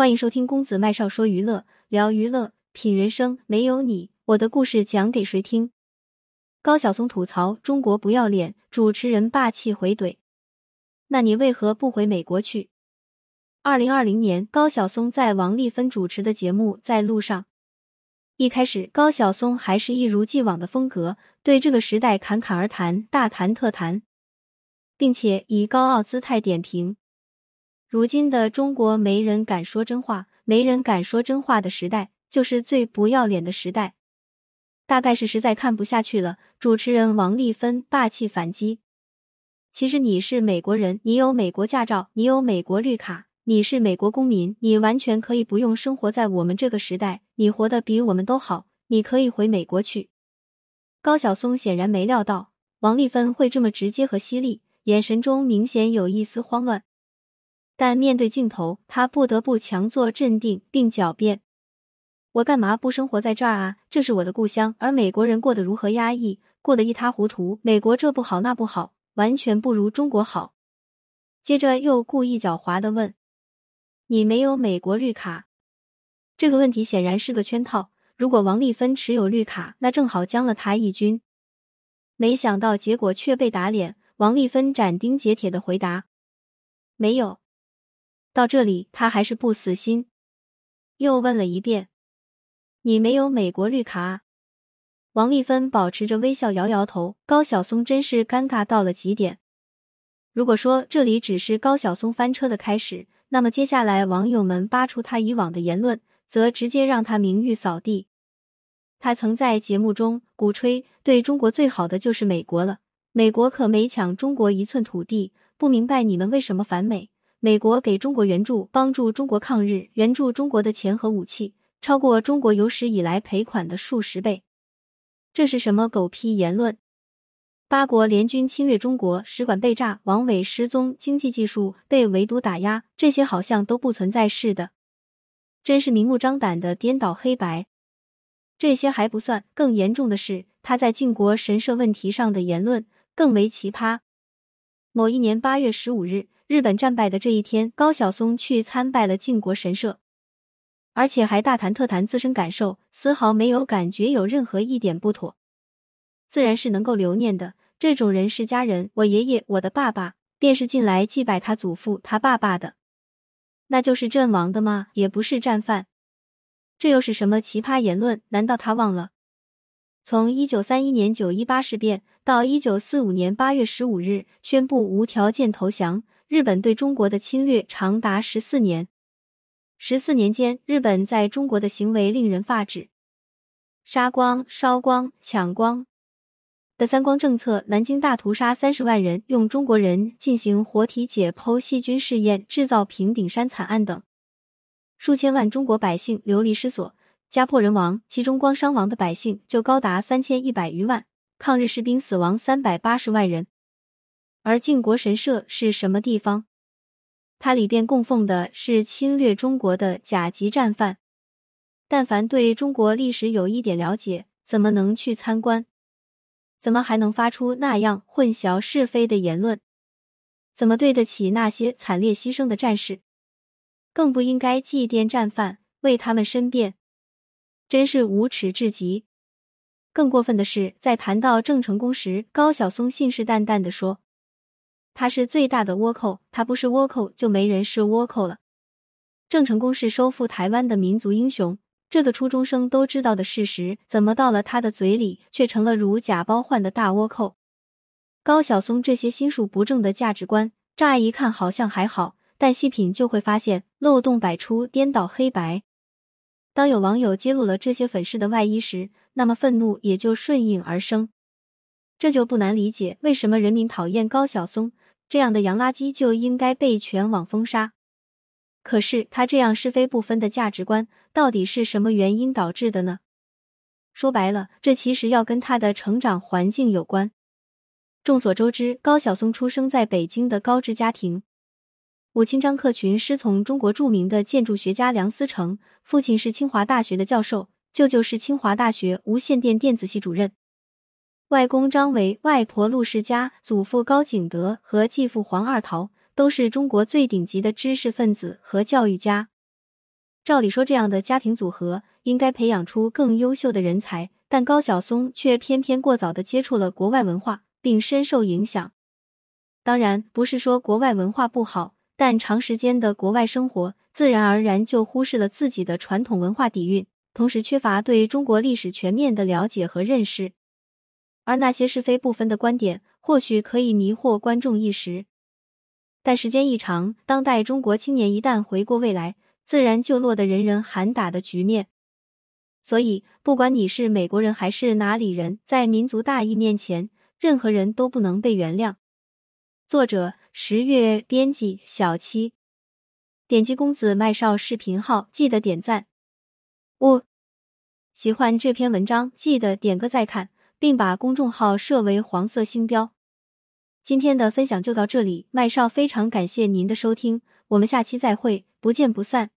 欢迎收听公子麦少说娱乐，聊娱乐，品人生。没有你，我的故事讲给谁听？高晓松吐槽中国不要脸，主持人霸气回怼。那你为何不回美国去？二零二零年，高晓松在王丽芬主持的节目《在路上》。一开始，高晓松还是一如既往的风格，对这个时代侃侃而谈，大谈特谈，并且以高傲姿态点评。如今的中国，没人敢说真话，没人敢说真话的时代，就是最不要脸的时代。大概是实在看不下去了，主持人王丽芬霸气反击：“其实你是美国人，你有美国驾照，你有美国绿卡，你是美国公民，你完全可以不用生活在我们这个时代，你活得比我们都好，你可以回美国去。”高晓松显然没料到王丽芬会这么直接和犀利，眼神中明显有一丝慌乱。但面对镜头，他不得不强作镇定，并狡辩：“我干嘛不生活在这儿啊？这是我的故乡，而美国人过得如何压抑，过得一塌糊涂。美国这不好那不好，完全不如中国好。”接着又故意狡猾的问：“你没有美国绿卡？”这个问题显然是个圈套。如果王丽芬持有绿卡，那正好将了他一军。没想到结果却被打脸。王丽芬斩钉截铁的回答：“没有。”到这里，他还是不死心，又问了一遍：“你没有美国绿卡？”王丽芬保持着微笑，摇摇头。高晓松真是尴尬到了极点。如果说这里只是高晓松翻车的开始，那么接下来网友们扒出他以往的言论，则直接让他名誉扫地。他曾在节目中鼓吹对中国最好的就是美国了，美国可没抢中国一寸土地，不明白你们为什么反美。美国给中国援助，帮助中国抗日，援助中国的钱和武器超过中国有史以来赔款的数十倍。这是什么狗屁言论？八国联军侵略中国，使馆被炸，王伟失踪，经济技术被围堵打压，这些好像都不存在似的，真是明目张胆的颠倒黑白。这些还不算，更严重的是他在靖国神社问题上的言论更为奇葩。某一年八月十五日。日本战败的这一天，高晓松去参拜了靖国神社，而且还大谈特谈自身感受，丝毫没有感觉有任何一点不妥。自然是能够留念的，这种人是家人。我爷爷、我的爸爸，便是进来祭拜他祖父、他爸爸的，那就是阵亡的吗？也不是战犯，这又是什么奇葩言论？难道他忘了，从一九三一年九一八事变到一九四五年八月十五日宣布无条件投降？日本对中国的侵略长达十四年，十四年间，日本在中国的行为令人发指，杀光、烧光、抢光的三光政策，南京大屠杀三十万人，用中国人进行活体解剖细菌试验，制造平顶山惨案等，数千万中国百姓流离失所，家破人亡，其中光伤亡的百姓就高达三千一百余万，抗日士兵死亡三百八十万人。而靖国神社是什么地方？它里边供奉的是侵略中国的甲级战犯。但凡对中国历史有一点了解，怎么能去参观？怎么还能发出那样混淆是非的言论？怎么对得起那些惨烈牺牲的战士？更不应该祭奠战犯，为他们申辩，真是无耻至极。更过分的是，在谈到郑成功时，高晓松信誓旦旦的说。他是最大的倭寇，他不是倭寇，就没人是倭寇了。郑成功是收复台湾的民族英雄，这个初中生都知道的事实，怎么到了他的嘴里却成了如假包换的大倭寇？高晓松这些心术不正的价值观，乍一看好像还好，但细品就会发现漏洞百出，颠倒黑白。当有网友揭露了这些粉饰的外衣时，那么愤怒也就顺应而生。这就不难理解，为什么人民讨厌高晓松。这样的洋垃圾就应该被全网封杀。可是他这样是非不分的价值观，到底是什么原因导致的呢？说白了，这其实要跟他的成长环境有关。众所周知，高晓松出生在北京的高知家庭，母亲张克群师从中国著名的建筑学家梁思成，父亲是清华大学的教授，舅舅是清华大学无线电电子系主任。外公张维、外婆陆世佳、祖父高景德和继父黄二桃都是中国最顶级的知识分子和教育家。照理说，这样的家庭组合应该培养出更优秀的人才，但高晓松却偏偏过早的接触了国外文化，并深受影响。当然，不是说国外文化不好，但长时间的国外生活，自然而然就忽视了自己的传统文化底蕴，同时缺乏对中国历史全面的了解和认识。而那些是非不分的观点，或许可以迷惑观众一时，但时间一长，当代中国青年一旦回过未来，自然就落得人人喊打的局面。所以，不管你是美国人还是哪里人，在民族大义面前，任何人都不能被原谅。作者：十月，编辑：小七。点击公子麦少视频号，记得点赞。五，喜欢这篇文章，记得点个再看。并把公众号设为黄色星标。今天的分享就到这里，麦少非常感谢您的收听，我们下期再会，不见不散。